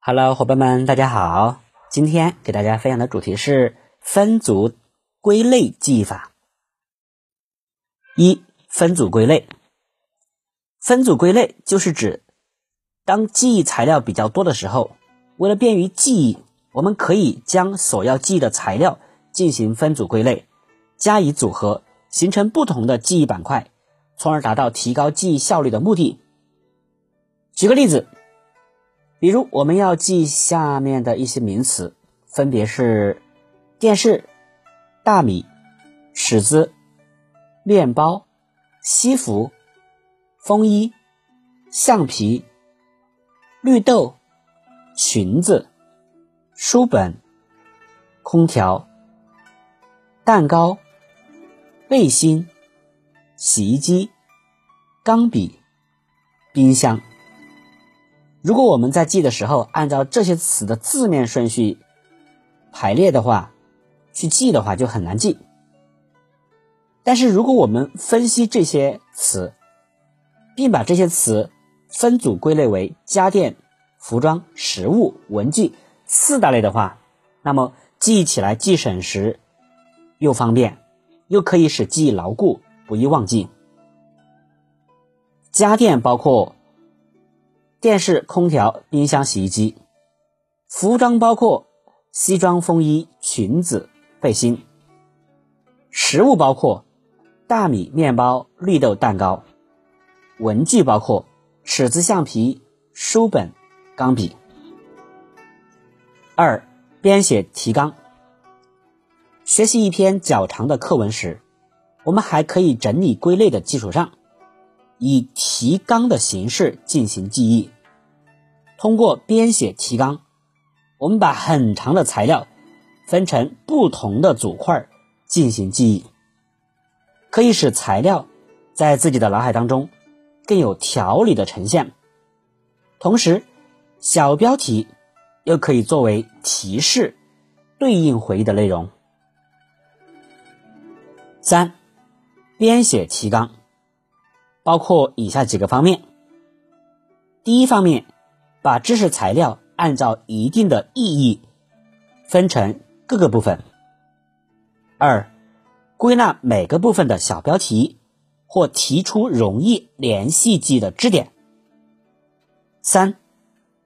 Hello，伙伴们，大家好。今天给大家分享的主题是分组归类记忆法。一、分组归类。分组归类就是指，当记忆材料比较多的时候，为了便于记忆，我们可以将所要记忆的材料进行分组归类，加以组合，形成不同的记忆板块，从而达到提高记忆效率的目的。举个例子。比如，我们要记下面的一些名词，分别是电视、大米、尺子、面包、西服、风衣、橡皮、绿豆、裙子、书本、空调、蛋糕、背心、洗衣机、钢笔、冰箱。如果我们在记的时候按照这些词的字面顺序排列的话，去记的话就很难记。但是如果我们分析这些词，并把这些词分组归类为家电、服装、食物、文具四大类的话，那么记忆起来既省时又方便，又可以使记忆牢固，不易忘记。家电包括。电视、空调、冰箱、洗衣机；服装包括西装、风衣、裙子、背心；食物包括大米、面包、绿豆、蛋糕；文具包括尺子、橡皮、书本、钢笔。二、编写提纲。学习一篇较长的课文时，我们还可以整理归类的基础上。以提纲的形式进行记忆。通过编写提纲，我们把很长的材料分成不同的组块进行记忆，可以使材料在自己的脑海当中更有条理的呈现。同时，小标题又可以作为提示，对应回忆的内容。三、编写提纲。包括以下几个方面。第一方面，把知识材料按照一定的意义分成各个部分。二，归纳每个部分的小标题，或提出容易联系记的支点。三，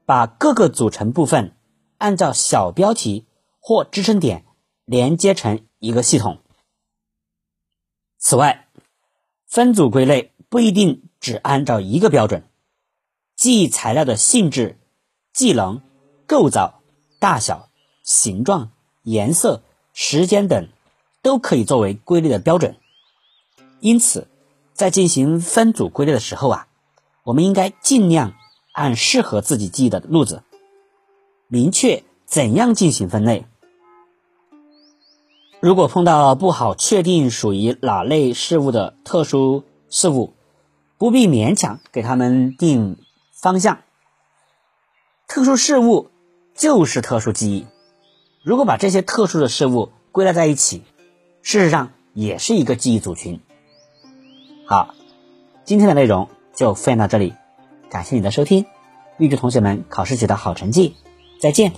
把各个组成部分按照小标题或支撑点连接成一个系统。此外，分组归类。不一定只按照一个标准，记忆材料的性质、技能、构造、大小、形状、颜色、时间等，都可以作为归类的标准。因此，在进行分组归类的时候啊，我们应该尽量按适合自己记忆的路子，明确怎样进行分类。如果碰到不好确定属于哪类事物的特殊事物，不必勉强给他们定方向。特殊事物就是特殊记忆。如果把这些特殊的事物归纳在一起，事实上也是一个记忆组群。好，今天的内容就分享到这里，感谢你的收听，预祝同学们考试取得好成绩，再见。